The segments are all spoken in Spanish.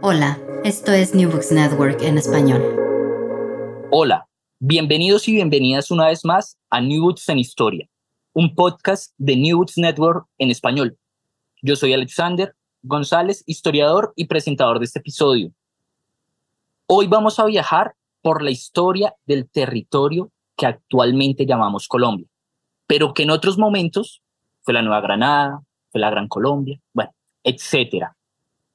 Hola, esto es New Books Network en español. Hola, bienvenidos y bienvenidas una vez más a New Books en Historia, un podcast de New Books Network en español. Yo soy Alexander González, historiador y presentador de este episodio. Hoy vamos a viajar por la historia del territorio que actualmente llamamos Colombia, pero que en otros momentos fue la Nueva Granada, fue la Gran Colombia, bueno, etcétera.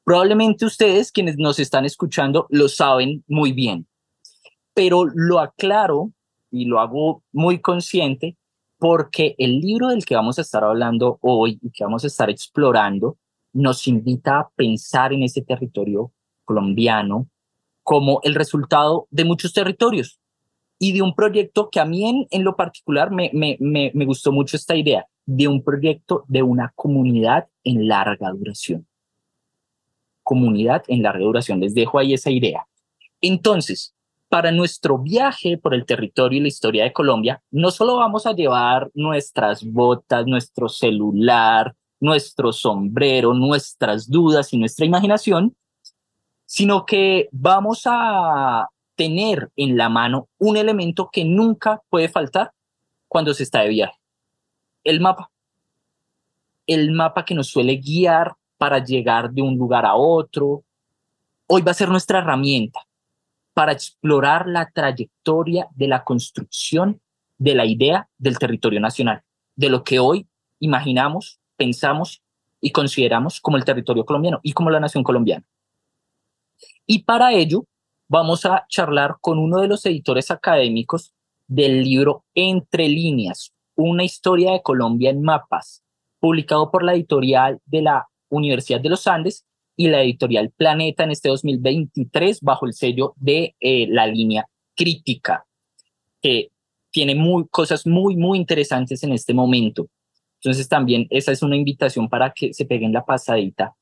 Probablemente ustedes, quienes nos están escuchando, lo saben muy bien, pero lo aclaro y lo hago muy consciente porque el libro del que vamos a estar hablando hoy y que vamos a estar explorando nos invita a pensar en ese territorio colombiano como el resultado de muchos territorios y de un proyecto que a mí en, lo particular me, me, me gustó mucho esta idea, de un proyecto de una comunidad en larga duración comunidad en larga duración. Les dejo ahí esa idea. Entonces, para nuestro viaje por el territorio y la historia de Colombia, no solo vamos a llevar nuestras botas, nuestro celular, nuestro sombrero, nuestras dudas y nuestra imaginación, sino que vamos a tener en la mano un elemento que nunca puede faltar cuando se está de viaje. El mapa. El mapa que nos suele guiar para llegar de un lugar a otro. Hoy va a ser nuestra herramienta para explorar la trayectoria de la construcción de la idea del territorio nacional, de lo que hoy imaginamos, pensamos y consideramos como el territorio colombiano y como la nación colombiana. Y para ello vamos a charlar con uno de los editores académicos del libro Entre líneas, una historia de Colombia en mapas, publicado por la editorial de la Universidad de los Andes y la editorial Planeta en este 2023 bajo el sello de eh, la línea crítica, que tiene muy, cosas muy, muy interesantes en este momento. Entonces también esa es una invitación para que se peguen la pasadita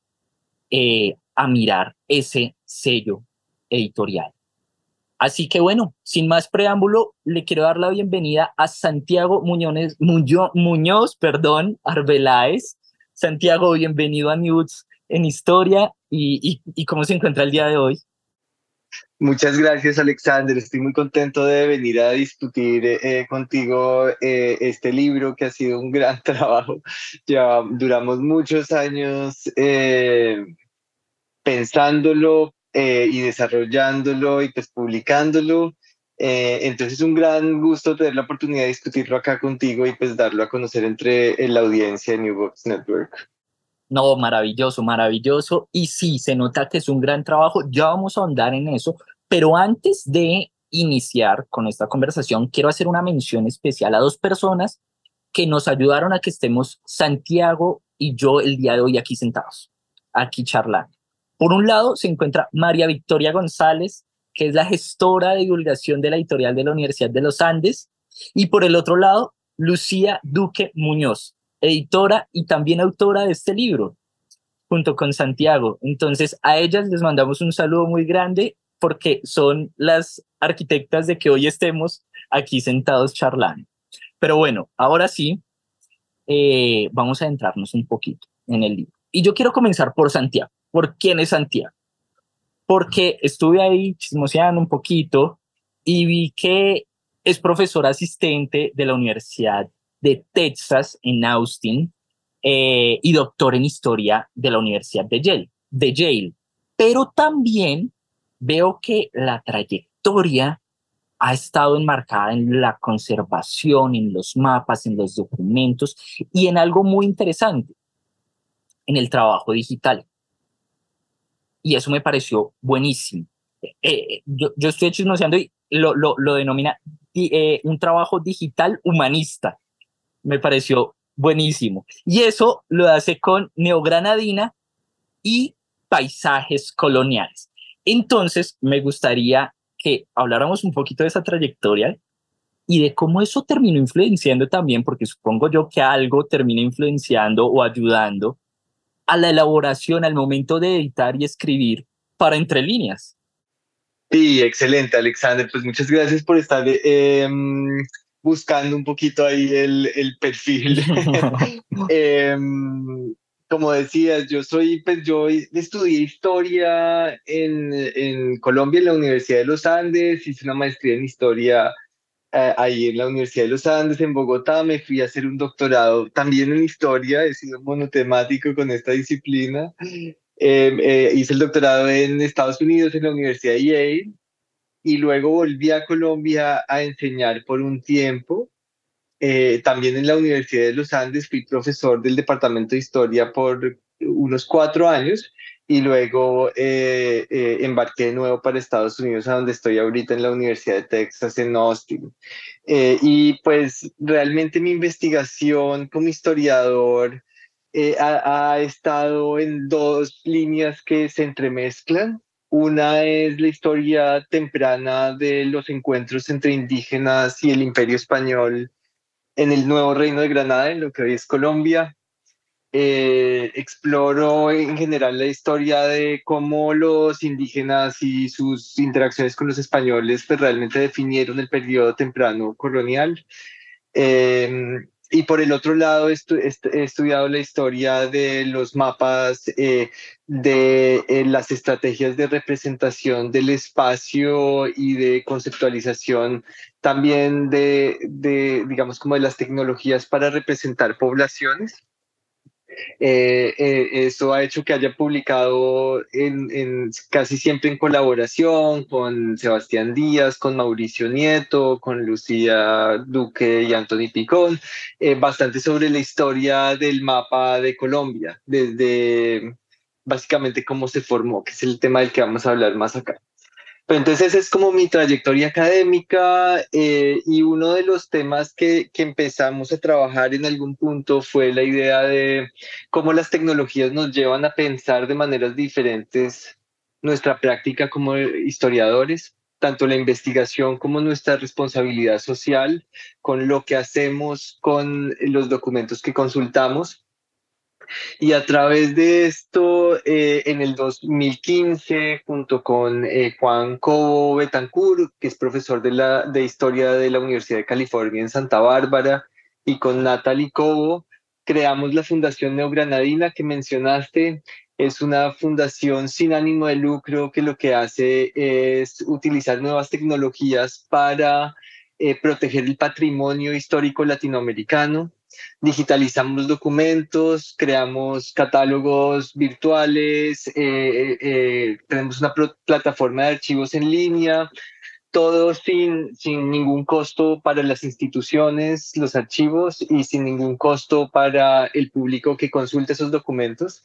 eh, a mirar ese sello editorial. Así que bueno, sin más preámbulo, le quiero dar la bienvenida a Santiago Muñoz, Muñoz, Muñoz perdón, Arbeláez, Santiago, bienvenido a News en Historia y, cómo se encuentra el día de hoy. Muchas gracias, Alexander. Estoy muy contento de venir a discutir eh, contigo eh, este libro que ha sido un gran trabajo. Ya duramos muchos años eh, pensándolo y desarrollándolo y pues publicándolo. Entonces es un gran gusto tener la oportunidad de discutirlo acá contigo y pues darlo a conocer entre la audiencia de New Books Network. No, maravilloso, maravilloso. Y sí, se nota que es un gran trabajo. Ya vamos a ahondar en eso. Pero antes de iniciar con esta conversación, quiero hacer una mención especial a dos personas que nos ayudaron a que estemos Santiago y yo el día de hoy aquí sentados, aquí charlando. Por un lado se encuentra María Victoria González, que es la gestora de divulgación de la editorial de la Universidad de los Andes, y por el otro lado, Lucía Duque Muñoz, editora y también autora de este libro, junto con Santiago. Entonces, a ellas les mandamos un saludo muy grande porque son las arquitectas de que hoy estemos aquí sentados charlando. Pero bueno, ahora sí, eh, vamos a entrarnos un poquito en el libro. Y yo quiero comenzar por Santiago. ¿Por quién es Santiago? Porque estuve ahí chismoseando un poquito y vi que es profesor asistente de la Universidad de Texas en Austin eh, y doctor en historia de la Universidad de Yale, de Yale. Pero también veo que la trayectoria ha estado enmarcada en la conservación, en los mapas, en los documentos y en algo muy interesante, en el trabajo digital. Y eso me pareció buenísimo. Eh, eh, yo, yo, estoy chismoseando y lo, lo, lo denomina eh, un trabajo digital humanista. Me pareció buenísimo. Y eso lo hace con Neogranadina y paisajes coloniales. Entonces, me gustaría que habláramos un poquito de esa trayectoria y de cómo eso terminó influenciando también, porque supongo yo que algo termina influenciando o ayudando a la elaboración al momento de editar y escribir para entre líneas. Sí, excelente, Alexander. Pues muchas gracias por estar em, buscando un poquito ahí el, el perfil. Em, como decías, yo soy, pues yo estudié historia en, en, Colombia, en la Universidad de los Andes, hice una maestría en historia eh, ahí en la Universidad de los Andes, en Bogotá, me fui a hacer un doctorado también en historia, he sido monotemático con esta disciplina. Em, eh, hice el doctorado en Estados Unidos, en la Universidad de Yale, y luego volví a Colombia a enseñar por un tiempo eh, también en la Universidad de los Andes fui profesor del Departamento de Historia por unos cuatro años y luego eh, eh, embarqué de nuevo para Estados Unidos, a donde estoy ahorita en la Universidad de Texas, en Austin. y pues realmente mi investigación como historiador ha, ha estado en dos líneas que se entremezclan. Una es la historia temprana de los encuentros entre indígenas y el imperio español en el nuevo reino de Granada, en lo que hoy es Colombia. Eh, exploro en general la historia de cómo los indígenas y sus interacciones con los españoles pues, realmente definieron el periodo temprano colonial. Eh, y por el otro lado, he, estudiado la historia de los mapas, eh, de eh, las estrategias de representación del espacio y de conceptualización también de, de, digamos, como de las tecnologías para representar poblaciones. Eh, eh, eso ha hecho que haya publicado en, casi siempre en colaboración con Sebastián Díaz, con Mauricio Nieto, con Lucía Duque y Anthony Picón, eh, bastante sobre la historia del mapa de Colombia, desde básicamente cómo se formó, que es el tema del que vamos a hablar más acá. Entonces es como mi trayectoria académica eh, y uno de los temas que, que, empezamos a trabajar en algún punto fue la idea de cómo las tecnologías nos llevan a pensar de maneras diferentes nuestra práctica como historiadores, tanto la investigación como nuestra responsabilidad social con lo que hacemos con los documentos que consultamos y a través de esto, eh, en el 2015, junto con eh, Juan Cobo Betancourt, que es profesor de, la, de Historia de la Universidad de California en Santa Bárbara, y con Natalie Cobo, creamos la Fundación Neogranadina que mencionaste. Es una fundación sin ánimo de lucro que lo que hace es utilizar nuevas tecnologías para eh, proteger el patrimonio histórico latinoamericano digitalizamos documentos, creamos catálogos virtuales, eh, eh, eh, tenemos una plataforma de archivos en línea, todo sin, sin ningún costo para las instituciones, los archivos y sin ningún costo para el público que consulte esos documentos.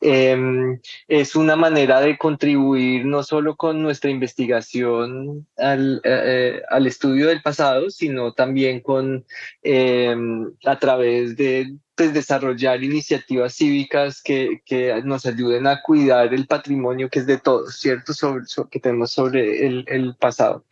Em, es una manera de contribuir no solo con nuestra investigación al, eh, al estudio del pasado, sino también con, em, a través de pues, desarrollar iniciativas cívicas que, que, nos ayuden a cuidar el patrimonio que es de todos, ¿cierto? Sobre, que tenemos sobre el, el pasado.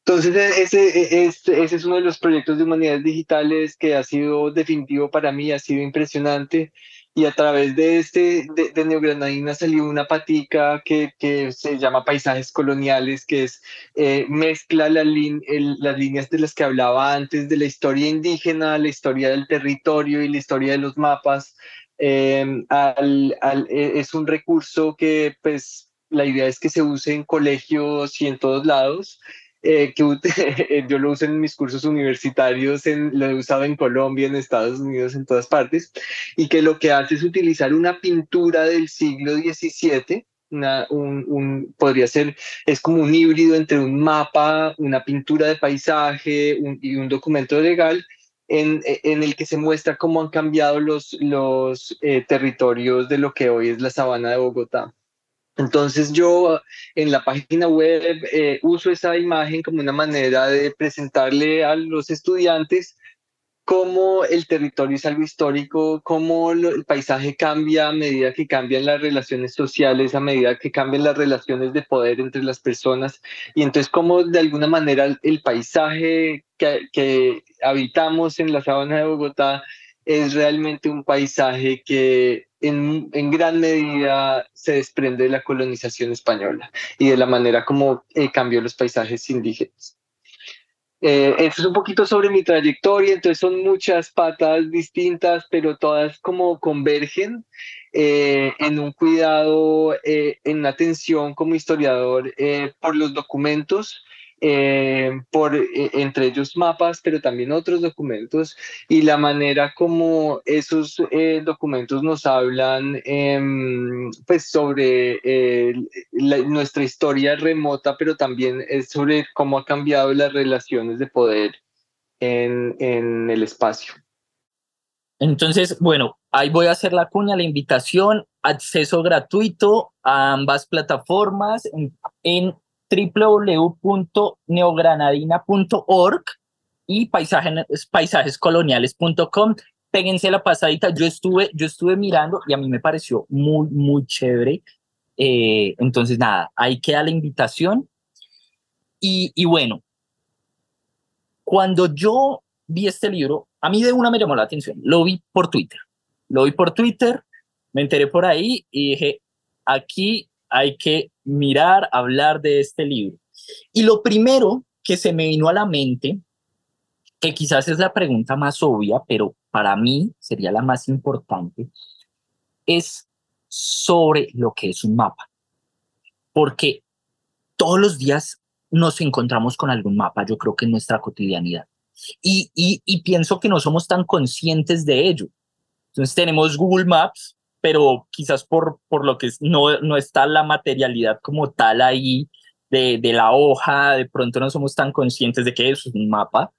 Entonces, e, ese, e, ese, ese es uno de los proyectos de humanidades digitales que ha sido definitivo para mí, ha sido impresionante y a través de este de, de Neogranadina salió una patica que, que, se llama Paisajes Coloniales, que es eh, mezcla la las líneas de las que hablaba antes, de la historia indígena, la historia del territorio y la historia de los mapas. Em, al, al, e, es un recurso que pues la idea es que se use en colegios y en todos lados eh, que yo lo uso en mis cursos universitarios, en, lo he usado en Colombia, en Estados Unidos, en todas partes, y que lo que hace es utilizar una pintura del siglo XVII un, podría ser, es como un híbrido entre un mapa, una pintura de paisaje y un documento legal en, en, el que se muestra cómo han cambiado los, los eh, territorios de lo que hoy es la sabana de Bogotá. Entonces yo en la página web eh, uso esa imagen como una manera de presentarle a los estudiantes cómo el territorio es algo histórico, cómo el paisaje cambia a medida que cambian las relaciones sociales, a medida que cambian las relaciones de poder entre las personas, y entonces cómo de alguna manera el paisaje que, que habitamos en la sabana de Bogotá es realmente un paisaje que en, en, gran medida se desprende de la colonización española y de la manera como eh, cambió los paisajes indígenas. Eh, es un poquito sobre mi trayectoria, entonces son muchas patas distintas, pero todas como convergen eh, en un cuidado, eh, en atención como historiador por los documentos eh, por, eh, entre ellos mapas, pero también otros documentos, y la manera como esos eh, documentos nos hablan em, pues sobre nuestra historia remota, pero también es sobre cómo ha cambiado las relaciones de poder en, en el espacio. Entonces, bueno, ahí voy a hacer la cuña, la invitación, acceso gratuito a ambas plataformas en, en www.neogranadina.org y paisajes, paisajescoloniales.com. Péguense la pasadita. Yo estuve, yo estuve mirando y a mí me pareció muy, muy chévere. Eh, entonces, nada, ahí queda la invitación. Y, y bueno, cuando yo vi este libro, a mí de una me llamó la atención. Lo vi por Twitter. Lo vi por Twitter, me enteré por ahí y dije, aquí hay que mirar, hablar de este libro. Y lo primero que se me vino a la mente, que quizás es la pregunta más obvia, pero para mí sería la más importante, es sobre lo que es un mapa. Porque todos los días nos encontramos con algún mapa, yo creo que en nuestra cotidianidad. Y, pienso que no somos tan conscientes de ello. Entonces tenemos Google Maps, pero quizás por, por lo que no, no está la materialidad como tal ahí de, de la hoja, de pronto no somos tan conscientes de que eso es un mapa,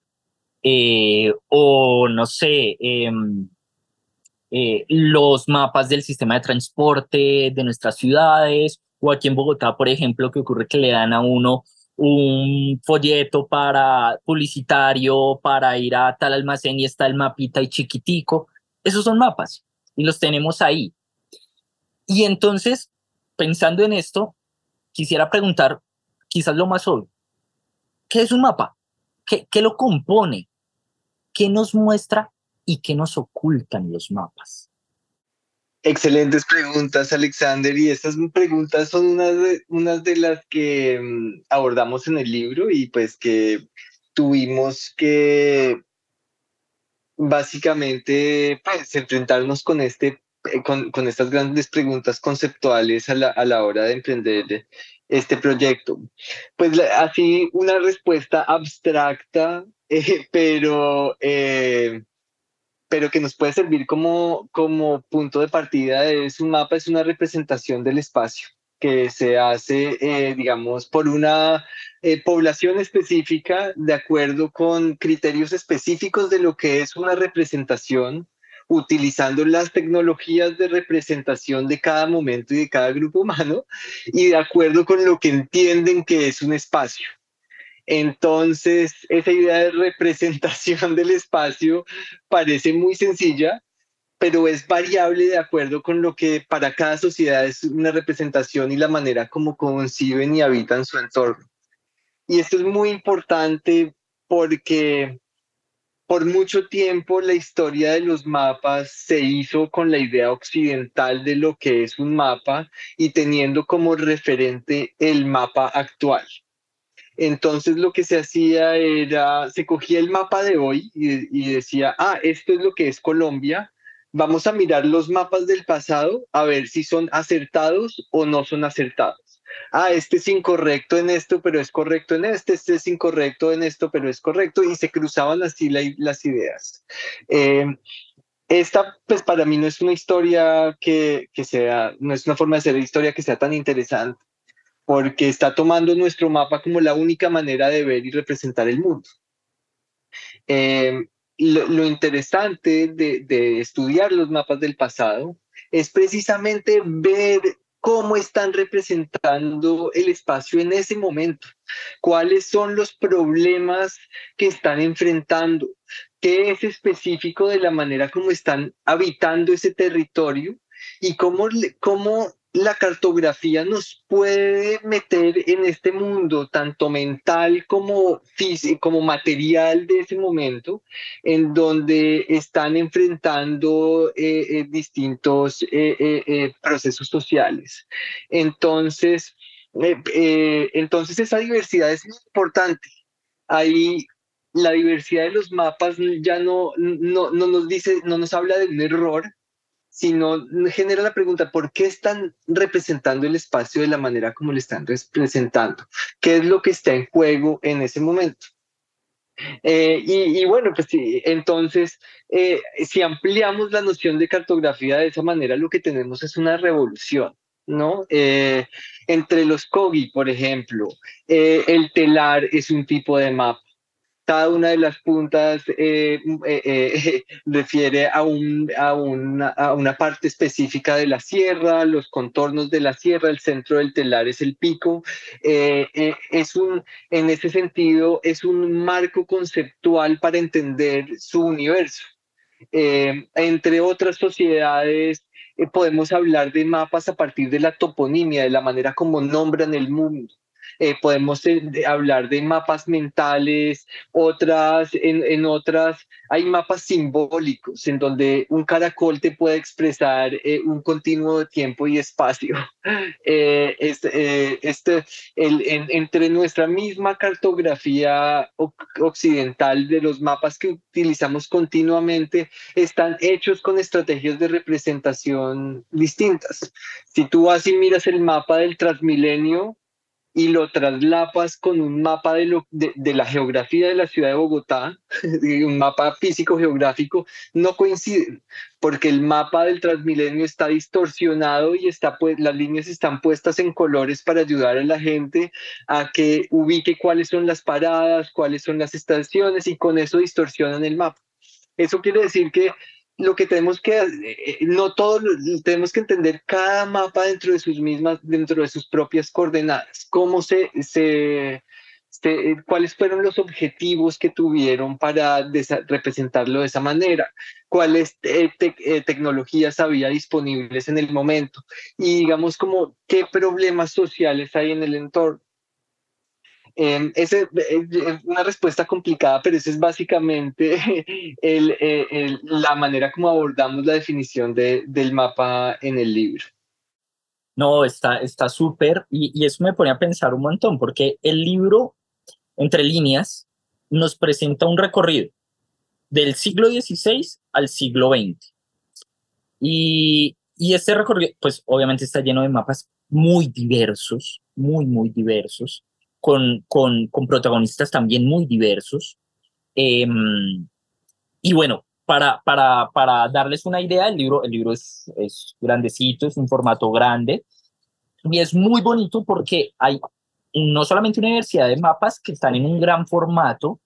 eh, o no sé, em, eh, los mapas del sistema de transporte de nuestras ciudades, o aquí en Bogotá, por ejemplo, que ocurre que le dan a uno un folleto para publicitario para ir a tal almacén y está el mapita y chiquitico. Esos son mapas y los tenemos ahí. Y entonces, pensando en esto, quisiera preguntar, quizás lo más obvio, ¿qué es un mapa? ¿Qué, qué lo compone? ¿Qué nos muestra y qué nos ocultan los mapas? Excelentes preguntas, Alexander. Y estas preguntas son unas de, unas de las que mm, abordamos en el libro y pues que tuvimos que básicamente pues, enfrentarnos con, este, eh, con, con, estas grandes preguntas conceptuales a la, a la hora de emprender este proyecto. Pues así una respuesta abstracta, eh, pero, eh, pero que nos puede servir como, como punto de partida es un mapa, es una representación del espacio que se hace, eh, digamos, por una eh, población específica de acuerdo con criterios específicos de lo que es una representación, utilizando las tecnologías de representación de cada momento y de cada grupo humano y de acuerdo con lo que entienden que es un espacio. Entonces, esa idea de representación del espacio parece muy sencilla, pero es variable de acuerdo con lo que para cada sociedad es una representación y la manera como conciben y habitan su entorno. Y esto es muy importante porque por mucho tiempo la historia de los mapas se hizo con la idea occidental de lo que es un mapa y teniendo como referente el mapa actual. Entonces lo que se hacía era, se cogía el mapa de hoy y, y decía, ah, esto es lo que es Colombia, vamos a mirar los mapas del pasado a ver si son acertados o no son acertados. Ah, este es incorrecto en esto, pero es correcto en este, este es incorrecto en esto, pero es correcto, y se cruzaban así las ideas. Eh, esta, pues para mí no es una historia que, que sea, no es una forma de hacer historia que sea tan interesante, porque está tomando nuestro mapa como la única manera de ver y representar el mundo. Eh, lo, interesante de, de, estudiar los mapas del pasado es precisamente ver cómo están representando el espacio en ese momento, cuáles son los problemas que están enfrentando, qué es específico de la manera como están habitando ese territorio y cómo, cómo la cartografía nos puede meter en este mundo, tanto mental como físico, como material de ese momento, en donde están enfrentando eh, eh, distintos eh, procesos sociales. Entonces, entonces esa diversidad es muy importante. Ahí la diversidad de los mapas ya no, no, no nos dice, no nos habla de un error, sino genera la pregunta, ¿por qué están representando el espacio de la manera como lo están representando? ¿Qué es lo que está en juego en ese momento? Eh, y, bueno, pues entonces, eh, si ampliamos la noción de cartografía de esa manera, lo que tenemos es una revolución, ¿no? Eh, entre los COGI, por ejemplo, el telar es un tipo de mapa cada una de las puntas eh, eh, eh, refiere a, una, parte específica de la sierra, los contornos de la sierra, el centro del telar es el pico. es un, en ese sentido, es un marco conceptual para entender su universo. entre otras sociedades, podemos hablar de mapas a partir de la toponimia, de la manera como nombran el mundo. Eh, podemos eh, hablar de mapas mentales, otras, en, en, otras hay mapas simbólicos en donde un caracol te puede expresar eh, un continuo de tiempo y espacio. este, este el, entre nuestra misma cartografía occidental de los mapas que utilizamos continuamente están hechos con estrategias de representación distintas. Si tú vas y miras el mapa del Transmilenio, y lo traslapas con un mapa de, lo, de, la geografía de la ciudad de Bogotá, un mapa físico geográfico, no coinciden, porque el mapa del Transmilenio está distorsionado y está, pues, las líneas están puestas en colores para ayudar a la gente a que ubique cuáles son las paradas, cuáles son las estaciones y con eso distorsionan el mapa. Eso quiere decir que lo que tenemos que, eh, no todo, tenemos que entender cada mapa dentro de sus mismas, dentro de sus propias coordenadas, cómo se, se, cuáles fueron los objetivos que tuvieron para representarlo de esa manera, cuáles eh, eh, tecnologías había disponibles en el momento. Y digamos como qué problemas sociales hay en el entorno. Eh, es una respuesta complicada, pero esa es básicamente eh, la manera como abordamos la definición de, del mapa en el libro. No, está súper y, y eso me pone a pensar un montón, porque el libro, entre líneas, nos presenta un recorrido del siglo XVI al siglo XX. Y, y este recorrido, pues obviamente está lleno de mapas muy diversos, muy, muy diversos con, con, con protagonistas también muy diversos. Em, y bueno, para, para, para darles una idea, el libro, el libro es, es grandecito, es un formato grande y es muy bonito porque hay no solamente una diversidad de mapas que están en un gran formato,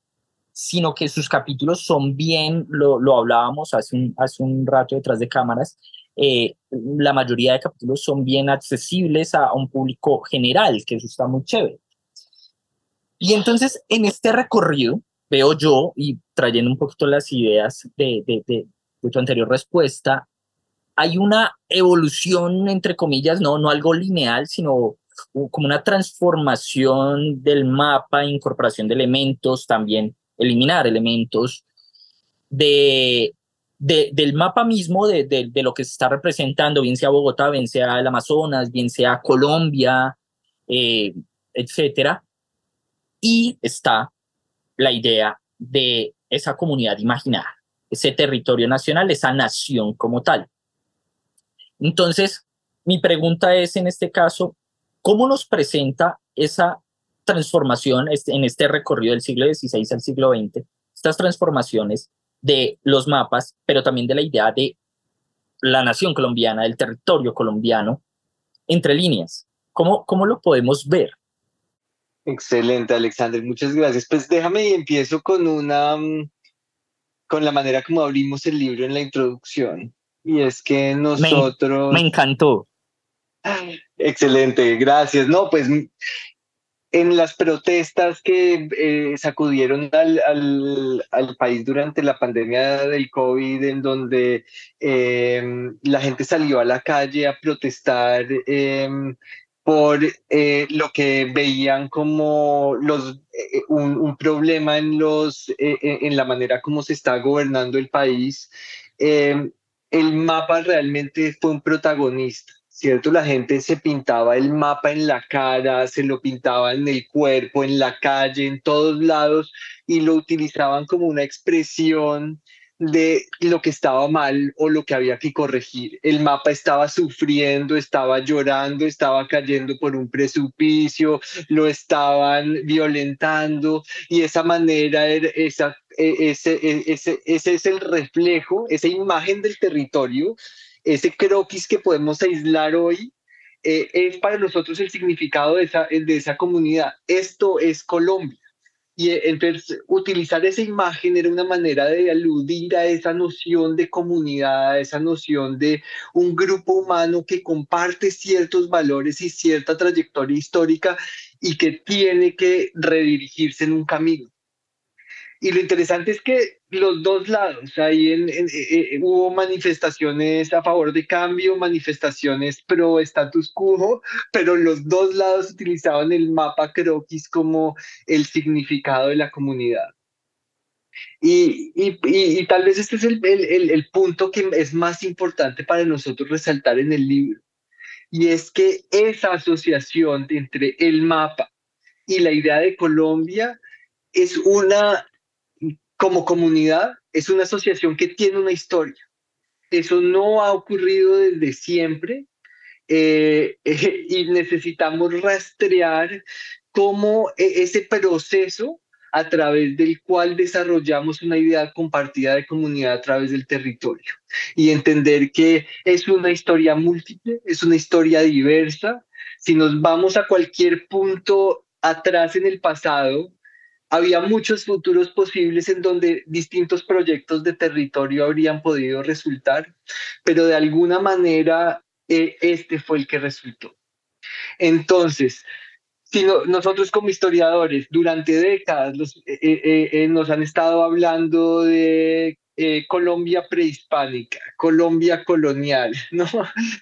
sino que sus capítulos son bien, lo, lo hablábamos hace un, hace un rato detrás de cámaras, eh, la mayoría de capítulos son bien accesibles a, a, un público general, que eso está muy chévere. Y entonces en este recorrido veo yo, y trayendo un poquito las ideas de, tu anterior respuesta, hay una evolución, entre comillas, no, no algo lineal, sino como una transformación del mapa, incorporación de elementos, también eliminar elementos de, de, del mapa mismo, de, lo que se está representando, bien sea Bogotá, bien sea el Amazonas, bien sea Colombia, eh, etcétera, y está la idea de esa comunidad imaginada, ese territorio nacional, esa nación como tal. Entonces, mi pregunta es en este caso, ¿cómo nos presenta esa transformación en este recorrido del siglo XVI al siglo XX, estas transformaciones de los mapas, pero también de la idea de la nación colombiana, del territorio colombiano, entre líneas. ¿Cómo, cómo lo podemos ver? Excelente, Alexander, muchas gracias. Pues déjame y empiezo con una, mm, con la manera como abrimos el libro en la introducción. Y es que nosotros... Me, encantó. Excelente, gracias. No, pues en las protestas que eh, sacudieron al, al, al, país durante la pandemia del COVID, en donde em, la gente salió a la calle a protestar em, por eh, lo que veían como los, eh, un, un, problema en, los, en la manera como se está gobernando el país, em, el mapa realmente fue un protagonista. ¿cierto? La gente se pintaba el mapa en la cara, se lo pintaba en el cuerpo, en la calle, en todos lados, y lo utilizaban como una expresión de lo que estaba mal o lo que había que corregir. El mapa estaba sufriendo, estaba llorando, estaba cayendo por un precipicio, lo estaban violentando y esa manera, esa, e, ese, e, ese, ese es el reflejo, esa imagen del territorio ese croquis que podemos aislar hoy eh, es para nosotros el significado de esa, de esa comunidad. Esto es Colombia. Y eh, entonces utilizar esa imagen era una manera de aludir a esa noción de comunidad, a esa noción de un grupo humano que comparte ciertos valores y cierta trayectoria histórica y que tiene que redirigirse en un camino. Y lo interesante es que los dos lados, ahí en, eh, eh, hubo manifestaciones a favor de cambio, manifestaciones pro status quo, pero los dos lados utilizaban el mapa croquis como el significado de la comunidad. Y, y, y, tal vez este es el, el, el punto que es más importante para nosotros resaltar en el libro. Y es que esa asociación entre el mapa y la idea de Colombia es una como comunidad es una asociación que tiene una historia. Eso no ha ocurrido desde siempre eh, y necesitamos rastrear cómo e, ese proceso a través del cual desarrollamos una idea compartida de comunidad a través del territorio y entender que es una historia múltiple, es una historia diversa. Si nos vamos a cualquier punto atrás en el pasado, había muchos futuros posibles en donde distintos proyectos de territorio habrían podido resultar, pero de alguna manera eh, este fue el que resultó. Entonces, si nosotros como historiadores durante décadas eh, eh, nos han estado hablando de Colombia prehispánica, Colombia colonial, ¿no?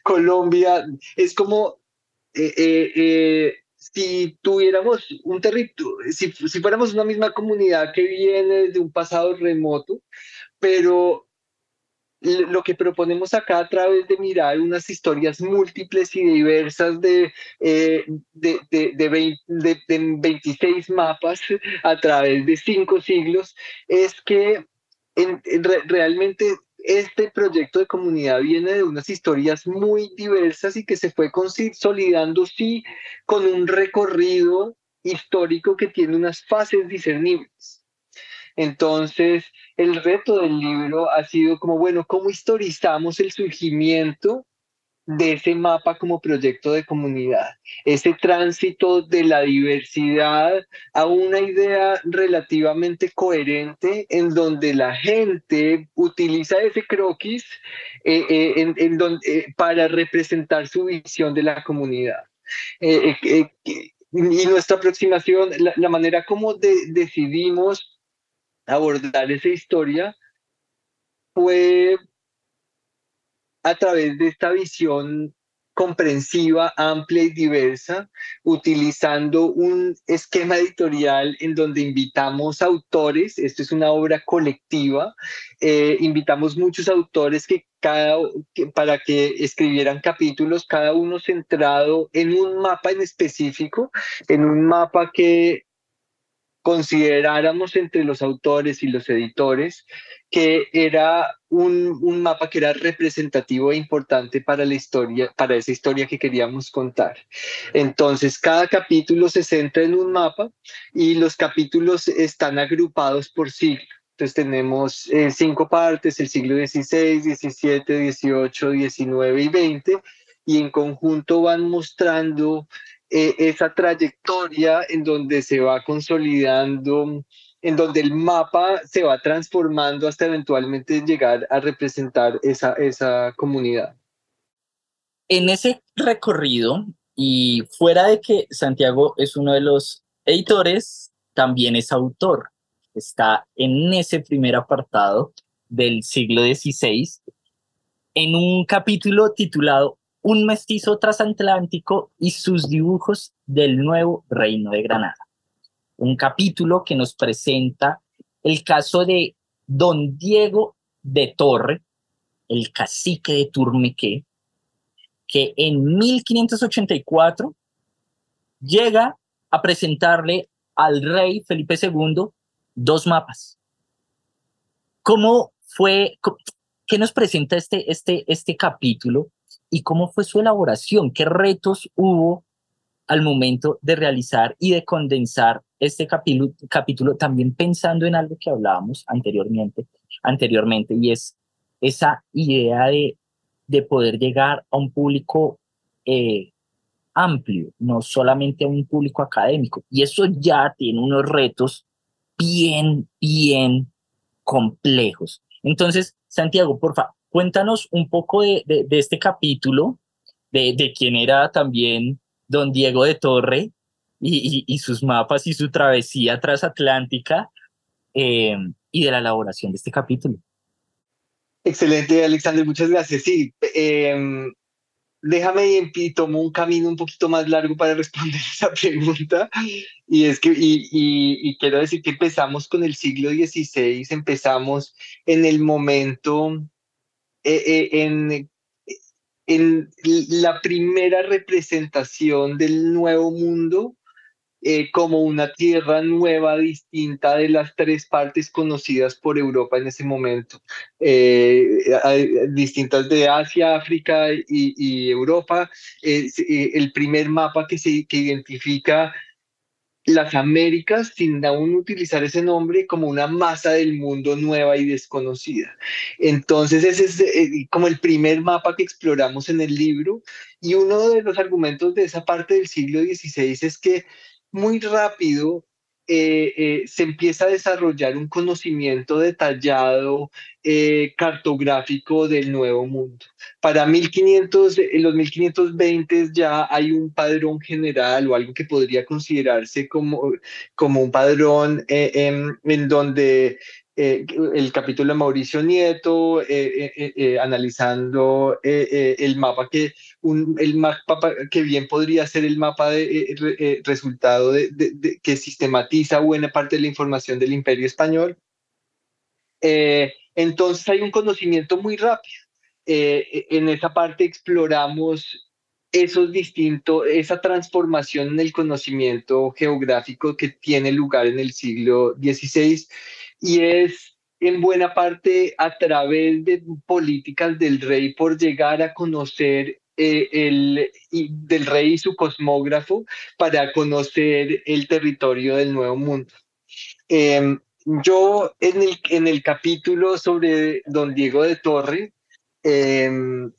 Colombia es como si tuviéramos un territorio, si, si fuéramos una misma comunidad que viene de un pasado remoto, pero lo que proponemos acá a través de mirar unas historias múltiples y diversas de, eh, de, de, de, 26 mapas a través de cinco siglos es que en, realmente este proyecto de comunidad viene de unas historias muy diversas y que se fue consolidando, sí, con un recorrido histórico que tiene unas fases discernibles. Entonces, el reto del libro ha sido como, bueno, ¿cómo historizamos el surgimiento de ese mapa como proyecto de comunidad, ese tránsito de la diversidad a una idea relativamente coherente en donde la gente utiliza ese croquis eh, eh, en, en donde, eh, para representar su visión de la comunidad. y nuestra aproximación, la, la manera como decidimos abordar esa historia fue a través de esta visión comprensiva, amplia y diversa, utilizando un esquema editorial en donde invitamos autores, esto es una obra colectiva, eh, invitamos muchos autores que cada, para que escribieran capítulos, cada uno centrado en un mapa en específico, en un mapa que consideráramos entre los autores y los editores que era un, un, mapa que era representativo e importante para la historia, para esa historia que queríamos contar. Entonces, cada capítulo se centra en un mapa y los capítulos están agrupados por siglo. Entonces tenemos eh, cinco partes, el siglo XVI, XVII, XVIII, XIX y XX, y en conjunto van mostrando eh, esa trayectoria en donde se va consolidando, en donde el mapa se va transformando hasta eventualmente llegar a representar esa, esa comunidad. En ese recorrido, y fuera de que Santiago es uno de los editores, también es autor. Está en ese primer apartado del siglo XVI, en un capítulo titulado Un mestizo transatlántico y sus dibujos del nuevo reino de Granada. Un capítulo que nos presenta el caso de don Diego de Torre, el cacique de Turmeque, que en 1584 llega a presentarle al rey Felipe II dos mapas. ¿Cómo fue, qué nos presenta este, este, este capítulo y cómo fue su elaboración? ¿Qué retos hubo al momento de realizar y de condensar este capítulo, capítulo también pensando en algo que hablábamos anteriormente, anteriormente y es esa idea de de poder llegar a un público eh, amplio, no solamente a un público académico. Y eso ya tiene unos retos bien, bien complejos. Entonces, Santiago, por favor, cuéntanos un poco de, de, este capítulo, de, de quién era también don Diego de Torre y, y, sus mapas y su travesía transatlántica eh, y de la elaboración de este capítulo. Excelente, Alexander, muchas gracias. Sí, em, déjame y, tomo un camino un poquito más largo para responder esa pregunta. Y es que, y, y, quiero decir que empezamos con el siglo XVI, empezamos en el momento, eh, eh, en, en la primera representación del nuevo mundo eh, como una tierra nueva, distinta de las tres partes conocidas por Europa en ese momento, eh, distintas de Asia, África y, Europa. Eh, el primer mapa que, se, que identifica las Américas sin aún utilizar ese nombre como una masa del mundo nueva y desconocida. Entonces ese es como el primer mapa que exploramos en el libro y uno de los argumentos de esa parte del siglo XVI es que muy rápido eh, eh, se empieza a desarrollar un conocimiento detallado, eh, cartográfico del Nuevo Mundo. Para 1500, en los 1520 ya hay un padrón general o algo que podría considerarse como, como un padrón en, en donde eh, el capítulo de Mauricio Nieto, eh, eh, analizando el mapa que, un, el mapa que bien podría ser el mapa de resultado de, que sistematiza buena parte de la información del imperio español. entonces hay un conocimiento muy rápido. en esa parte exploramos esos distintos, esa transformación en el conocimiento geográfico que tiene lugar en el siglo XVI y es en buena parte a través de políticas del rey por llegar a conocer eh, el, del rey y su cosmógrafo para conocer el territorio del Nuevo Mundo. Em, yo en el, en el capítulo sobre don Diego de Torre, em,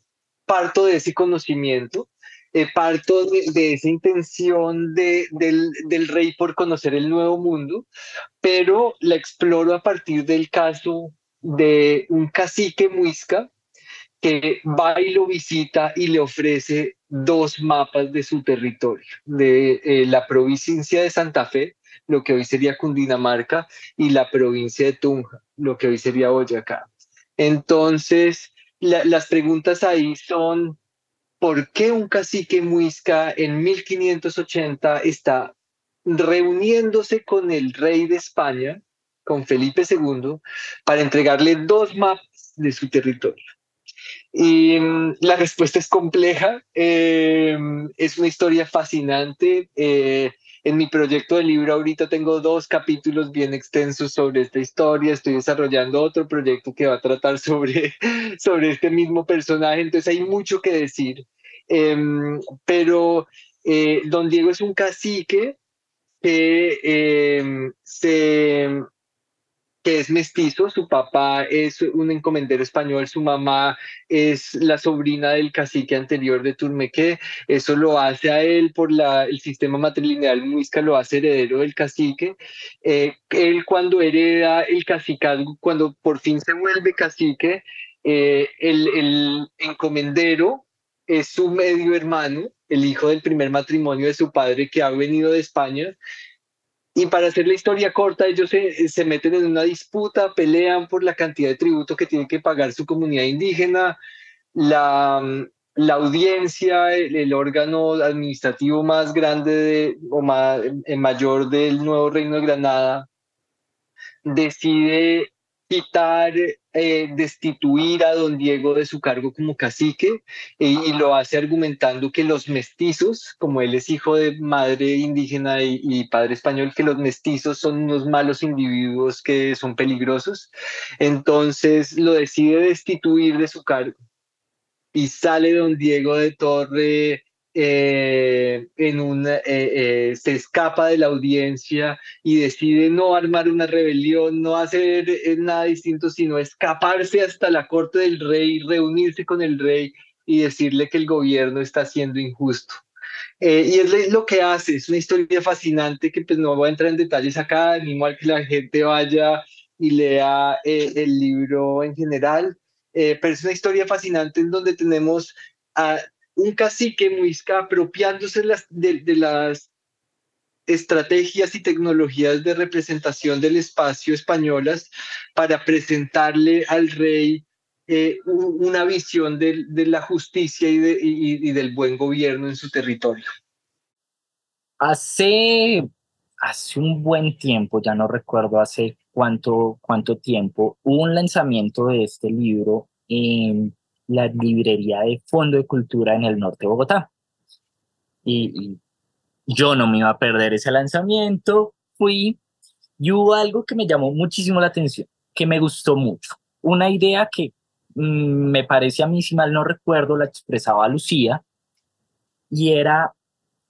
parto de ese conocimiento eh, parto de, esa intención de, del, del, rey por conocer el nuevo mundo, pero la exploro a partir del caso de un cacique muisca que va y lo visita y le ofrece dos mapas de su territorio, de eh, la provincia de Santa Fe, lo que hoy sería Cundinamarca, y la provincia de Tunja, lo que hoy sería Boyacá. Entonces, las preguntas ahí son, por qué un cacique muisca en 1580 está reuniéndose con el rey de España, con Felipe II, para entregarle dos mapas de su territorio. Y mm, la respuesta es compleja, eh, es una historia fascinante. Eh, en mi proyecto de libro ahorita tengo dos capítulos bien extensos sobre esta historia, estoy desarrollando otro proyecto que va a tratar sobre, sobre este mismo personaje, entonces hay mucho que decir. Em, pero eh, don Diego es un cacique que em, se que es mestizo, su papá es un encomendero español, su mamá es la sobrina del cacique anterior de Turmeque, eso lo hace a él por la, el sistema matrilineal muisca, lo hace heredero del cacique. Eh, él cuando hereda el cacicazgo, cuando por fin se vuelve cacique, eh, el, el encomendero es su medio hermano, el hijo del primer matrimonio de su padre que ha venido de España y para hacer la historia corta, ellos se, se, meten en una disputa, pelean por la cantidad de tributo que tiene que pagar su comunidad indígena. La, la audiencia, el, órgano administrativo más grande de, o más, mayor del nuevo Reino de Granada, decide quitar, eh, destituir a don Diego de su cargo como cacique y lo hace argumentando que los mestizos, como él es hijo de madre indígena y, padre español, que los mestizos son unos malos individuos que son peligrosos. Entonces lo decide destituir de su cargo y sale don Diego de Torre eh, en un, eh, eh, se escapa de la audiencia y decide no armar una rebelión, no hacer nada distinto, sino escaparse hasta la corte del rey, reunirse con el rey y decirle que el gobierno está siendo injusto. y es lo que hace, es una historia fascinante que pues no voy a entrar en detalles acá, ni mal que la gente vaya y lea el libro en general, pero es una historia fascinante en donde tenemos a un cacique muisca apropiándose de, las estrategias y tecnologías de representación del espacio españolas para presentarle al rey eh, una visión de, la justicia y, y, del buen gobierno en su territorio. Hace, hace un buen tiempo, ya no recuerdo hace cuánto, cuánto tiempo, hubo un lanzamiento de este libro en la librería de Fondo de Cultura en el norte de Bogotá. Y, yo no me iba a perder ese lanzamiento, fui y hubo algo que me llamó muchísimo la atención, que me gustó mucho. Una idea que mm, me parece a mí, si mal no recuerdo, la expresaba Lucía, y era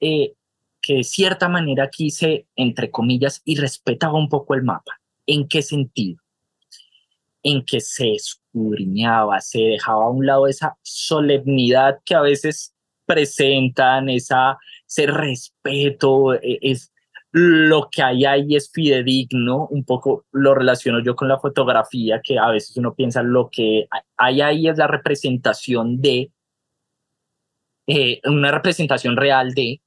eh, que de cierta manera quise, entre comillas, y respetaba un poco el mapa. ¿En qué sentido? En que se escudriñaba, se dejaba a un lado esa solemnidad que a veces presentan, esa, ese respeto, e, es lo que hay ahí es fidedigno, un poco lo relaciono yo con la fotografía, que a veces uno piensa lo que hay ahí es la representación de, eh, una representación real de,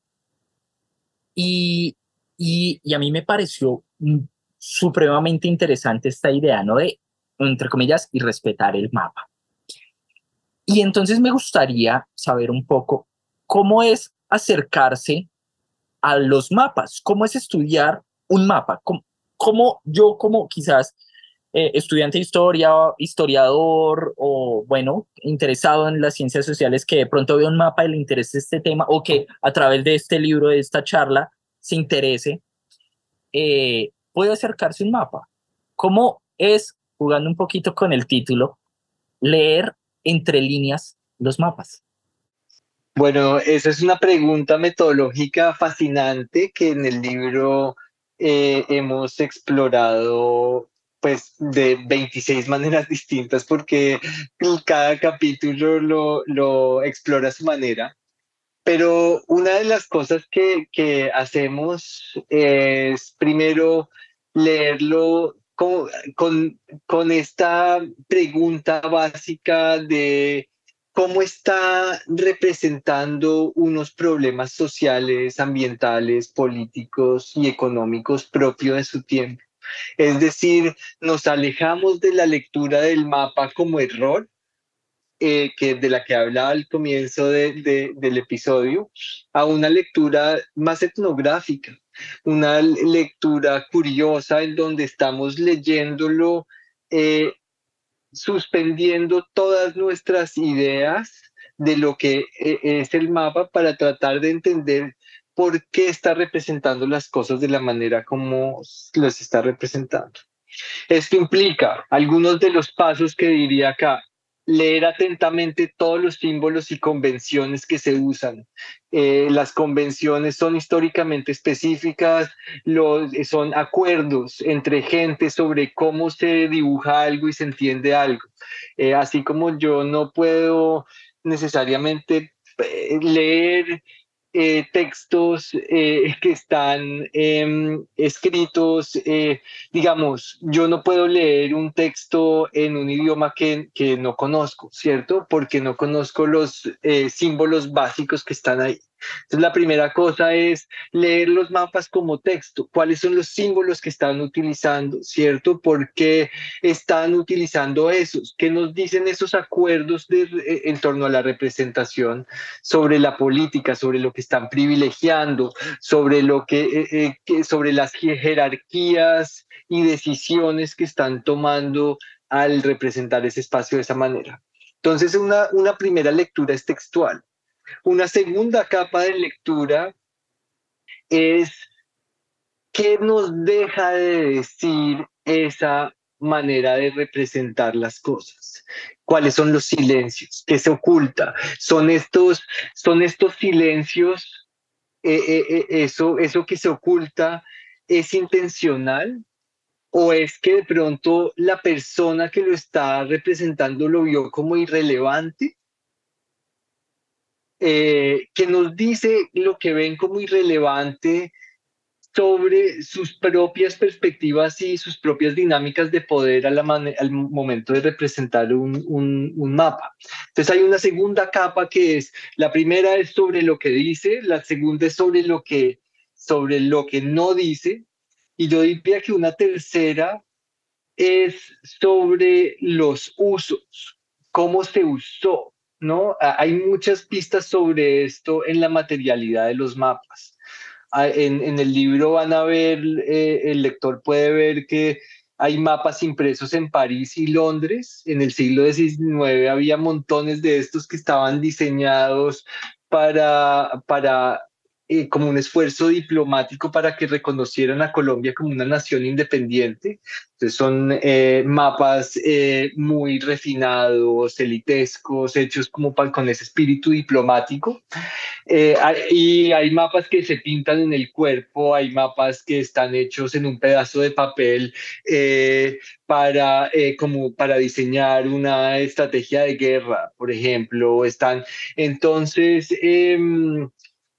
y, y, y a mí me pareció supremamente interesante esta idea, ¿no? De entre comillas, y respetar el mapa. Y entonces me gustaría saber un poco cómo es acercarse a los mapas, cómo es estudiar un mapa, cómo, yo como quizás eh, estudiante de historia, historiador o bueno, interesado en las ciencias sociales que de pronto veo un mapa y le interese este tema o que a través de este libro, de esta charla, se interese, eh, puede acercarse un mapa. ¿Cómo es jugando un poquito con el título, leer entre líneas los mapas? Bueno, esa es una pregunta metodológica fascinante que en el libro eh, hemos explorado pues de 26 maneras distintas porque cada capítulo lo, lo explora a su manera. Pero una de las cosas que, que hacemos es primero leerlo con, esta pregunta básica de cómo está representando unos problemas sociales, ambientales, políticos y económicos propios de su tiempo. Es decir, nos alejamos de la lectura del mapa como error, eh, que de la que hablaba al comienzo de, del episodio, a una lectura más etnográfica, una lectura curiosa en donde estamos leyéndolo, eh, suspendiendo todas nuestras ideas de lo que eh, es el mapa para tratar de entender por qué está representando las cosas de la manera como los está representando. Esto implica algunos de los pasos que diría acá. Leer atentamente todos los símbolos y convenciones que se usan. Eh, las convenciones son históricamente específicas, son acuerdos entre gente sobre cómo se dibuja algo y se entiende algo. Eh, así como yo no puedo necesariamente eh, leer eh, textos eh, que están em, escritos, eh, digamos, yo no puedo leer un texto en un idioma que, que no conozco, ¿cierto? Porque no conozco los símbolos básicos que están ahí. Entonces, la primera cosa es leer los mapas como texto. ¿Cuáles son los símbolos que están utilizando? ¿Cierto? ¿Por qué están utilizando esos? ¿Qué nos dicen esos acuerdos de, eh, en torno a la representación sobre la política, sobre lo que están privilegiando, sobre, lo que, eh, eh, sobre las jerarquías y decisiones que están tomando al representar ese espacio de esa manera? Entonces, una, una primera lectura es textual. Una segunda capa de lectura es qué nos deja de decir esa manera de representar las cosas. ¿Cuáles son los silencios? ¿Qué se oculta? Son estos, son estos silencios, eh, eh, eh, eso, eso que se oculta es intencional o es que de pronto la persona que lo está representando lo vio como irrelevante eh, que nos dice lo que ven como irrelevante sobre sus propias perspectivas y sus propias dinámicas de poder al momento de representar un, un, mapa. Entonces hay una segunda capa que es, la primera es sobre lo que dice, la segunda es sobre lo que, sobre lo que no dice, y yo diría que una tercera es sobre los usos, cómo se usó, ¿no? Hay muchas pistas sobre esto en la materialidad de los mapas. En, el libro van a ver, eh, el lector puede ver que hay mapas impresos en París y Londres. En el siglo XIX había montones de estos que estaban diseñados para, para eh, como un esfuerzo diplomático para que reconocieran a Colombia como una nación independiente. Entonces son eh, mapas eh, muy refinados, elitescos, hechos como con ese espíritu diplomático. y hay mapas que se pintan en el cuerpo, hay mapas que están hechos en un pedazo de papel para, como para diseñar una estrategia de guerra, por ejemplo. Están, entonces, em,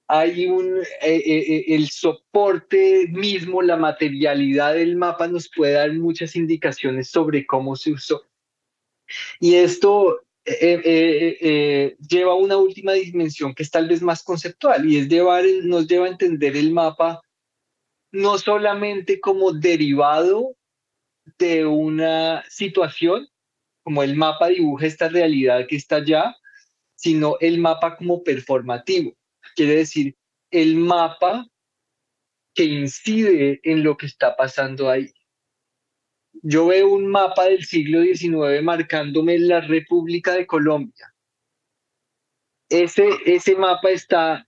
hay un, eh, eh, eh, el soporte mismo, la materialidad del mapa nos puede dar muchas indicaciones sobre cómo se usó. Y esto lleva a una última dimensión que es tal vez más conceptual y es llevar, nos lleva a entender el mapa no solamente como derivado de una situación, como el mapa dibuja esta realidad que está allá, sino el mapa como performativo quiere decir el mapa que incide en lo que está pasando ahí. Yo veo un mapa del siglo XIX marcándome la República de Colombia. Ese, ese mapa está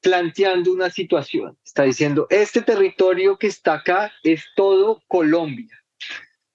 planteando una situación, está diciendo, este territorio que está acá es todo Colombia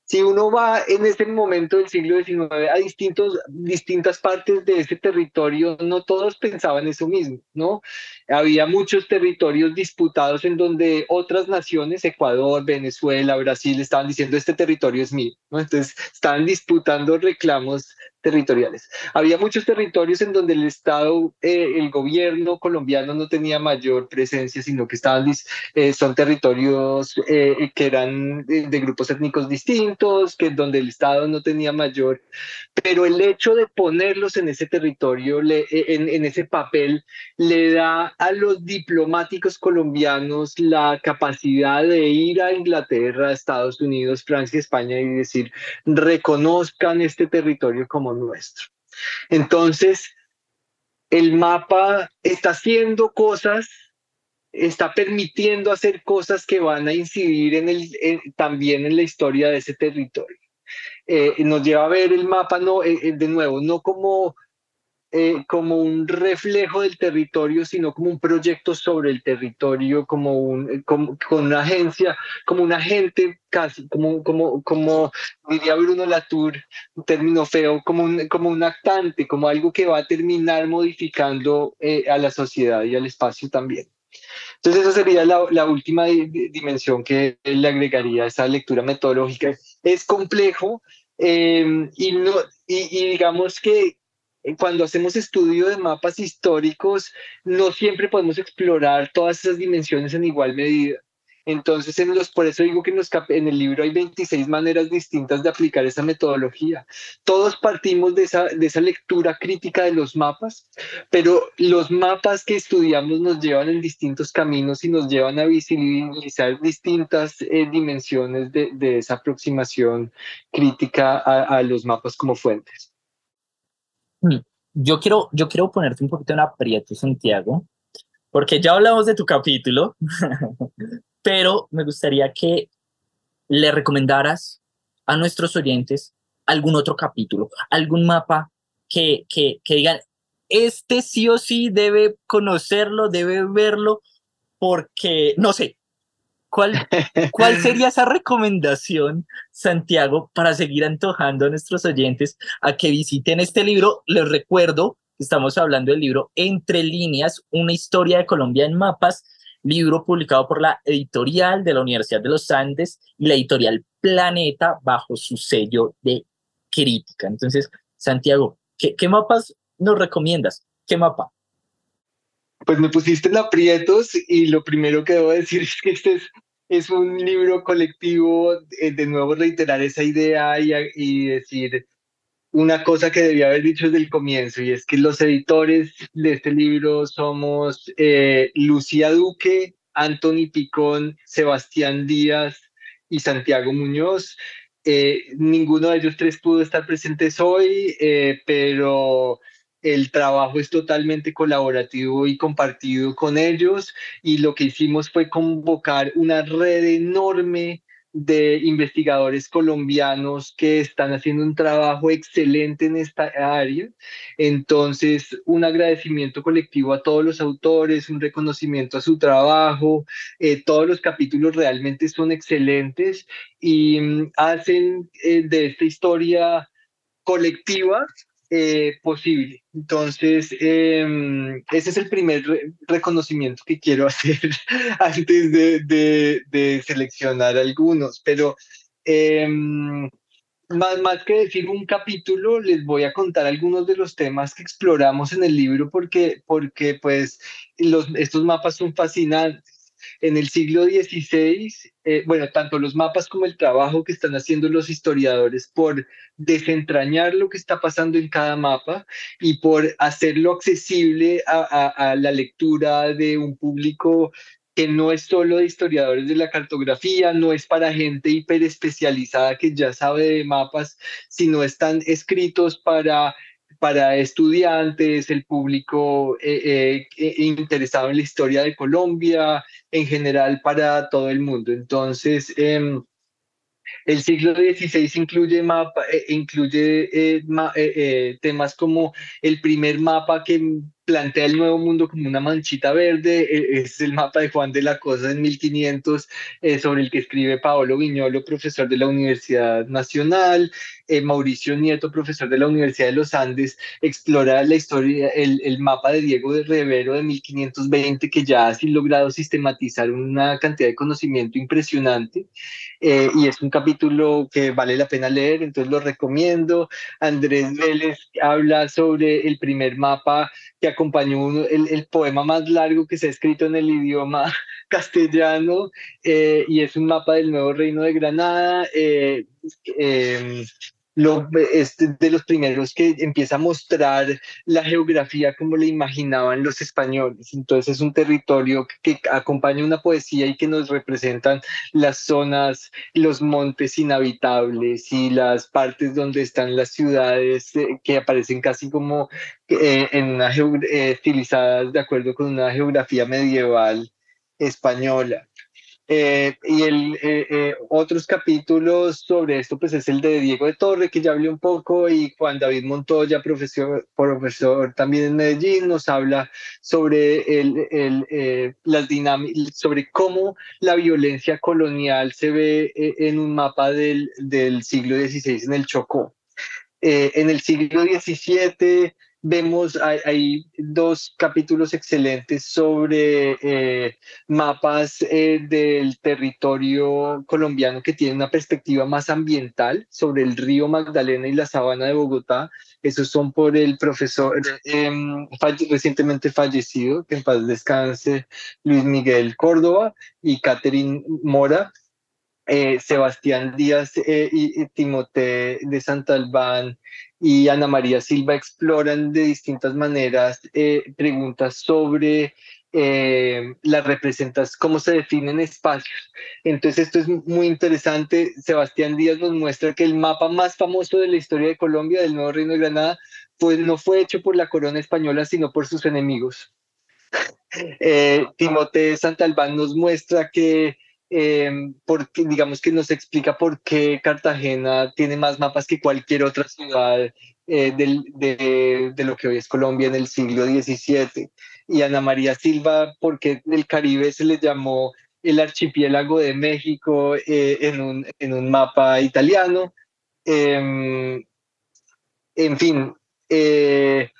si uno va en ese momento del siglo XIX a distintos, distintas partes de ese territorio, no todos pensaban eso mismo, ¿no? Había muchos territorios disputados en donde otras naciones, Ecuador, Venezuela, Brasil, estaban diciendo este territorio es mío, ¿no? Entonces estaban disputando reclamos territoriales. Había muchos territorios en donde el Estado, eh, el gobierno colombiano no tenía mayor presencia, sino que estaban, eh, son territorios eh, que eran de, grupos étnicos distintos, que donde el Estado no tenía mayor, pero el hecho de ponerlos en ese territorio, le, en, en ese papel, le da a los diplomáticos colombianos la capacidad de ir a Inglaterra, Estados Unidos, Francia, España y decir, reconozcan este territorio como nuestro. Entonces, el mapa está haciendo cosas, está permitiendo hacer cosas que van a incidir en el, también en la historia de ese territorio. Eh, nos lleva a ver el mapa, no, eh, eh, de nuevo, no como eh, como un reflejo del territorio, sino como un proyecto sobre el territorio, como, un, eh, como, con una agencia, como un agente casi, como, como, como diría Bruno Latour, un término feo, como un, como un actante, como algo que va a terminar modificando eh, a la sociedad y al espacio también. Entonces, esa sería la, la última dimensión que le agregaría a esa lectura metodológica. Es complejo y, no, y, y digamos que eh, cuando hacemos estudio de mapas históricos, no siempre podemos explorar todas esas dimensiones en igual medida. Entonces, en los, por eso digo que en, los, en el libro hay 26 maneras distintas de aplicar esa metodología. Todos partimos de esa, de esa lectura crítica de los mapas, pero los mapas que estudiamos nos llevan en distintos caminos y nos llevan a visibilizar distintas eh, dimensiones de, de, esa aproximación crítica a, a los mapas como fuentes. Mm, yo quiero, yo quiero ponerte un poquito en aprieto, Santiago, porque ya hablamos de tu capítulo, pero me gustaría que le recomendaras a nuestros oyentes algún otro capítulo, algún mapa que, que, que digan, este sí o sí debe conocerlo, debe verlo, porque, no sé, ¿Cuál, ¿Cuál sería esa recomendación, Santiago, para seguir antojando a nuestros oyentes a que visiten este libro? Les recuerdo que estamos hablando del libro Entre líneas, una historia de Colombia en mapas, libro publicado por la editorial de la Universidad de los Andes y la editorial Planeta bajo su sello de crítica. Entonces, Santiago, ¿qué, qué mapas nos recomiendas? ¿Qué mapa? Pues me pusiste en aprietos y lo primero que debo decir es que este es, un libro colectivo, eh, de nuevo reiterar esa idea y, y, decir una cosa que debía haber dicho desde el comienzo, y es que los editores de este libro somos eh, Lucía Duque, Anthony Picón, Sebastián Díaz y Santiago Muñoz. Eh, ninguno de ellos tres pudo estar presentes hoy, pero el trabajo es totalmente colaborativo y compartido con ellos y lo que hicimos fue convocar una red enorme de investigadores colombianos que están haciendo un trabajo excelente en esta área. Entonces, un agradecimiento colectivo a todos los autores, un reconocimiento a su trabajo. Eh, todos los capítulos realmente son excelentes y mm, hacen eh, de esta historia colectiva eh, posible. Entonces, em, ese es el primer reconocimiento que quiero hacer antes de, de, seleccionar algunos, pero em, más, más que decir un capítulo, les voy a contar algunos de los temas que exploramos en el libro porque, porque pues estos mapas son fascinantes en el siglo XVI, eh, bueno, tanto los mapas como el trabajo que están haciendo los historiadores por desentrañar lo que está pasando en cada mapa y por hacerlo accesible a, la lectura de un público que no es solo de historiadores de la cartografía, no es para gente hiper especializada que ya sabe de mapas, sino están escritos para para estudiantes, el público eh, eh, interesado en la historia de Colombia, en general para todo el mundo. Entonces, em, el siglo XVI incluye, mapa, eh, incluye temas como el primer mapa que plantea el Nuevo Mundo como una manchita verde, es el mapa de Juan de la Cosa en 1500, eh, sobre el que escribe Paolo Viñolo, profesor de la Universidad Nacional, eh, Mauricio Nieto, profesor de la Universidad de los Andes, explora la historia, el, el mapa de Diego de Rivero de 1520, que ya ha logrado sistematizar una cantidad de conocimiento impresionante, eh, y es un capítulo que vale la pena leer, entonces lo recomiendo. Andrés Vélez habla sobre el primer mapa que acompañó el, poema más largo que se ha escrito en el idioma castellano eh, y es un mapa del nuevo reino de Granada. Eh, em, lo, es de los primeros que empieza a mostrar la geografía como la imaginaban los españoles. Entonces es un territorio que, acompaña una poesía y que nos representan las zonas, los montes inhabitables y las partes donde están las ciudades eh, que aparecen casi como eh, en una eh, estilizadas de acuerdo con una geografía medieval española. Eh, y el, eh, eh, otros capítulos sobre esto, pues es el de Diego de Torre, que ya hablé un poco, y Juan David Montoya, profesor, profesor también en Medellín, nos habla sobre, el, el, las sobre cómo la violencia colonial se ve en un mapa del, del siglo XVI en el Chocó. en el siglo XVII vemos, hay, dos capítulos excelentes sobre eh, mapas eh, del territorio colombiano que tienen una perspectiva más ambiental sobre el río Magdalena y la sabana de Bogotá. Esos son por el profesor em, recientemente fallecido, que en paz descanse, Luis Miguel Córdoba y Catherine Mora. Eh, Sebastián Díaz y, y Timote de Santalbán y Ana María Silva exploran de distintas maneras eh, preguntas sobre eh, las representas, cómo se definen espacios. Entonces esto es muy interesante. Sebastián Díaz nos muestra que el mapa más famoso de la historia de Colombia, del Nuevo Reino de Granada, pues no fue hecho por la corona española, sino por sus enemigos. eh, Timote Santalbán nos muestra que eh, porque digamos que nos explica por qué Cartagena tiene más mapas que cualquier otra ciudad eh, de, de, lo que hoy es Colombia en el siglo XVII. Y Ana María Silva, porque el Caribe se le llamó el archipiélago de México eh, en, un, en, un, mapa italiano. Em, en fin, eh,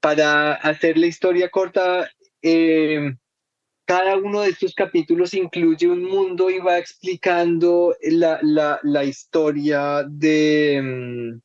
para hacer la historia corta, em, cada uno de estos capítulos incluye un mundo y va explicando la, la, la historia de,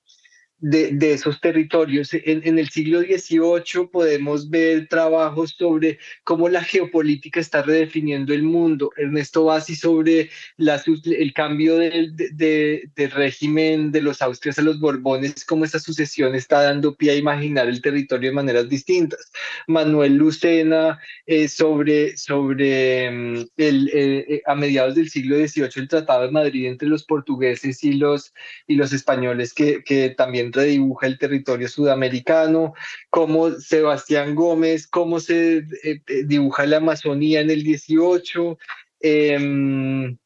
mm, de, esos territorios. En, el siglo XVIII podemos ver trabajos sobre cómo la geopolítica está redefiniendo el mundo. Ernesto Bassi sobre el cambio del de, régimen de los Austrias a los Borbones, cómo esa sucesión está dando pie a imaginar el territorio de maneras distintas. Manuel Lucena eh, sobre, sobre mm, el, eh, a mediados del siglo XVIII el Tratado de Madrid entre los portugueses y los, y los españoles que, que también redibuja el territorio sudamericano, cómo Sebastián Gómez, cómo se eh, eh, dibuja la Amazonía en el 18. Em,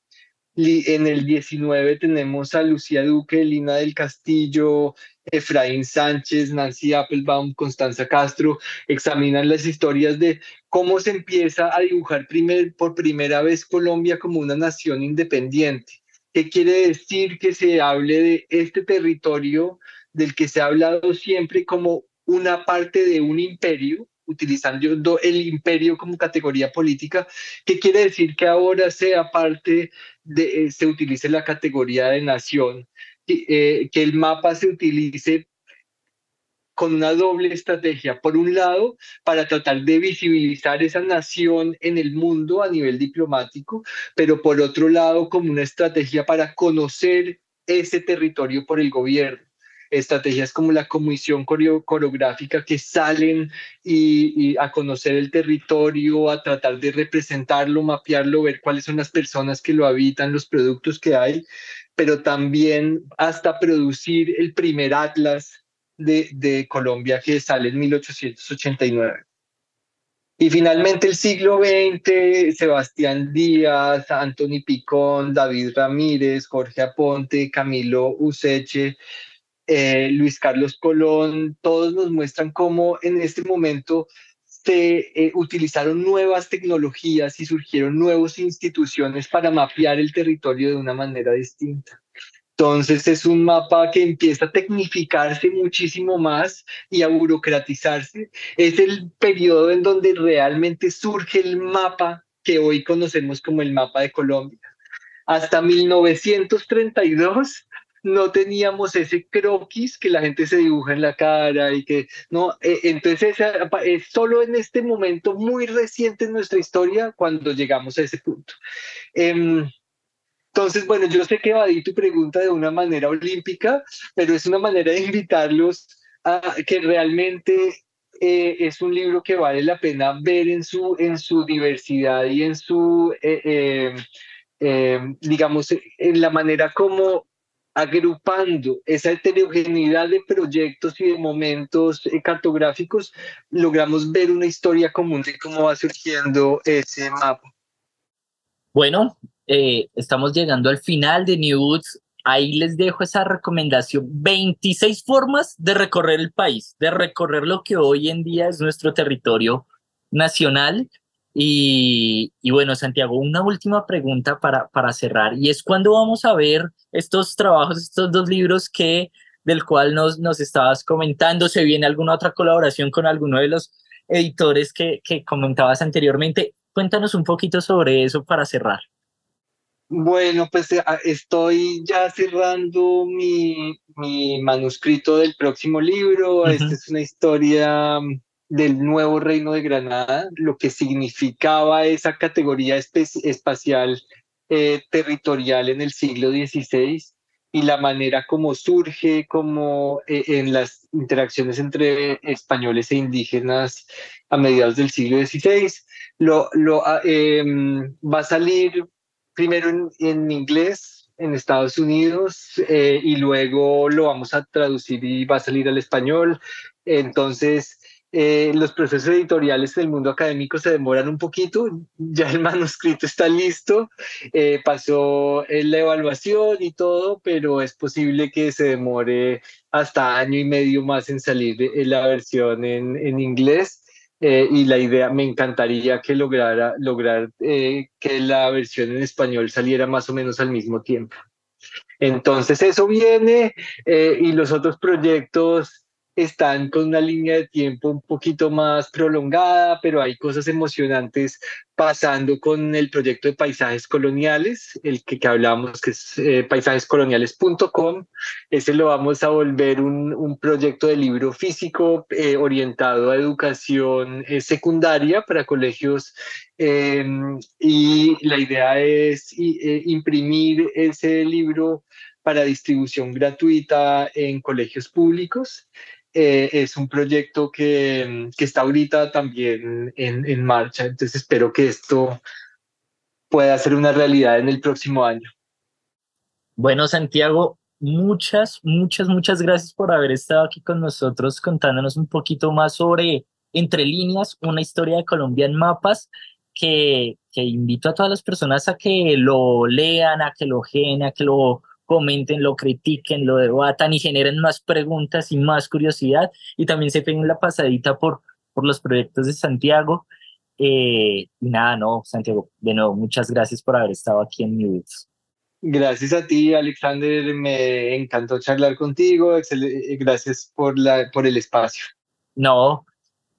en el 19 tenemos a Lucía Duque, Lina del Castillo, Efraín Sánchez, Nancy Applebaum, Constanza Castro, examinan las historias de cómo se empieza a dibujar primer, por primera vez Colombia como una nación independiente. ¿Qué quiere decir que se hable de este territorio del que se ha hablado siempre como una parte de un imperio, utilizando el imperio como categoría política, que quiere decir que ahora sea parte de, eh, se utilice la categoría de nación, eh, que el mapa se utilice con una doble estrategia. Por un lado, para tratar de visibilizar esa nación en el mundo a nivel diplomático, pero por otro lado, como una estrategia para conocer ese territorio por el gobierno estrategias como la comisión coreográfica que salen y, a conocer el territorio, a tratar de representarlo, mapearlo, ver cuáles son las personas que lo habitan, los productos que hay, pero también hasta producir el primer atlas de, Colombia que sale en 1889. Y finalmente el siglo XX, Sebastián Díaz, Anthony Picón, David Ramírez, Jorge Aponte, Camilo Useche, eh, Luis Carlos Colón, todos nos muestran cómo en este momento se eh, utilizaron nuevas tecnologías y surgieron nuevas instituciones para mapear el territorio de una manera distinta. Entonces es un mapa que empieza a tecnificarse muchísimo más y a burocratizarse. Es el periodo en donde realmente surge el mapa que hoy conocemos como el mapa de Colombia. Hasta 1932 no teníamos ese croquis que la gente se dibuja en la cara y que no, eh, entonces es solo en este momento muy reciente en nuestra historia cuando llegamos a ese punto. Em, entonces, bueno, yo sé que evadí tu pregunta de una manera olímpica, pero es una manera de invitarlos a que realmente eh, es un libro que vale la pena ver en su, en su diversidad y en su, eh, digamos, en la manera como agrupando esa heterogeneidad de proyectos y de momentos eh, cartográficos, logramos ver una historia común de cómo va surgiendo ese mapa. Bueno, eh, estamos llegando al final de New Books. Ahí les dejo esa recomendación. 26 formas de recorrer el país, de recorrer lo que hoy en día es nuestro territorio nacional. Y, y bueno, Santiago, una última pregunta para, para cerrar. Y es cuándo vamos a ver estos trabajos, estos dos libros que del cual nos, nos estabas comentando. ¿Se viene alguna otra colaboración con alguno de los editores que, que comentabas anteriormente? Cuéntanos un poquito sobre eso para cerrar. Bueno, pues eh, estoy ya cerrando mi, mi manuscrito del próximo libro. Esta es una historia mm, del nuevo reino de Granada, lo que significaba esa categoría espacial eh, territorial en el siglo XVI y la manera como surge como eh, en las interacciones entre españoles e indígenas a mediados del siglo XVI. Lo, lo, em, va a salir primero en, en inglés en Estados Unidos eh, y luego lo vamos a traducir y va a salir al español. Entonces, eh, los procesos editoriales del mundo académico se demoran un poquito, ya el manuscrito está listo, eh, pasó la evaluación y todo, pero es posible que se demore hasta año y medio más en salir la versión en, en inglés. Eh, y la idea, me encantaría que lograra lograr que la versión en español saliera más o menos al mismo tiempo. Entonces eso viene y los otros proyectos están con una línea de tiempo un poquito más prolongada, pero hay cosas emocionantes pasando con el proyecto de paisajes coloniales, el que, que hablamos, que es eh, paisajescoloniales.com. Ese lo vamos a volver un, un proyecto de libro físico eh, orientado a educación eh, secundaria para colegios em, y la idea es imprimir ese libro para distribución gratuita en colegios públicos. Eh, es un proyecto que, que, está ahorita también en, en marcha, entonces espero que esto pueda ser una realidad en el próximo año. Bueno, Santiago, muchas, muchas, muchas gracias por haber estado aquí con nosotros contándonos un poquito más sobre Entre líneas, una historia de Colombia en mapas, que, que invito a todas las personas a que lo lean, a que lo genen, a que lo comenten, lo critiquen, lo debatan y generen más preguntas y más curiosidad y también se peguen la pasadita por, por los proyectos de Santiago. Eh, y nada, no, Santiago, de nuevo, muchas gracias por haber estado aquí en News. Gracias a ti, Alexander, me encantó charlar contigo, gracias por, la, por el espacio. No,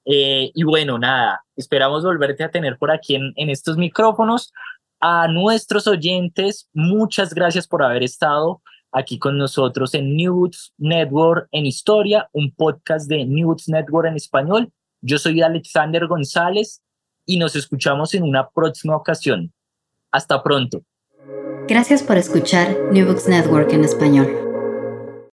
eh, y bueno, nada, esperamos volverte a tener por aquí en, en estos micrófonos. A nuestros oyentes, muchas gracias por haber estado aquí con nosotros en News Network en Historia, un podcast de News Network en español. Yo soy Alexander González y nos escuchamos en una próxima ocasión. Hasta pronto. Gracias por escuchar New Books Network en español.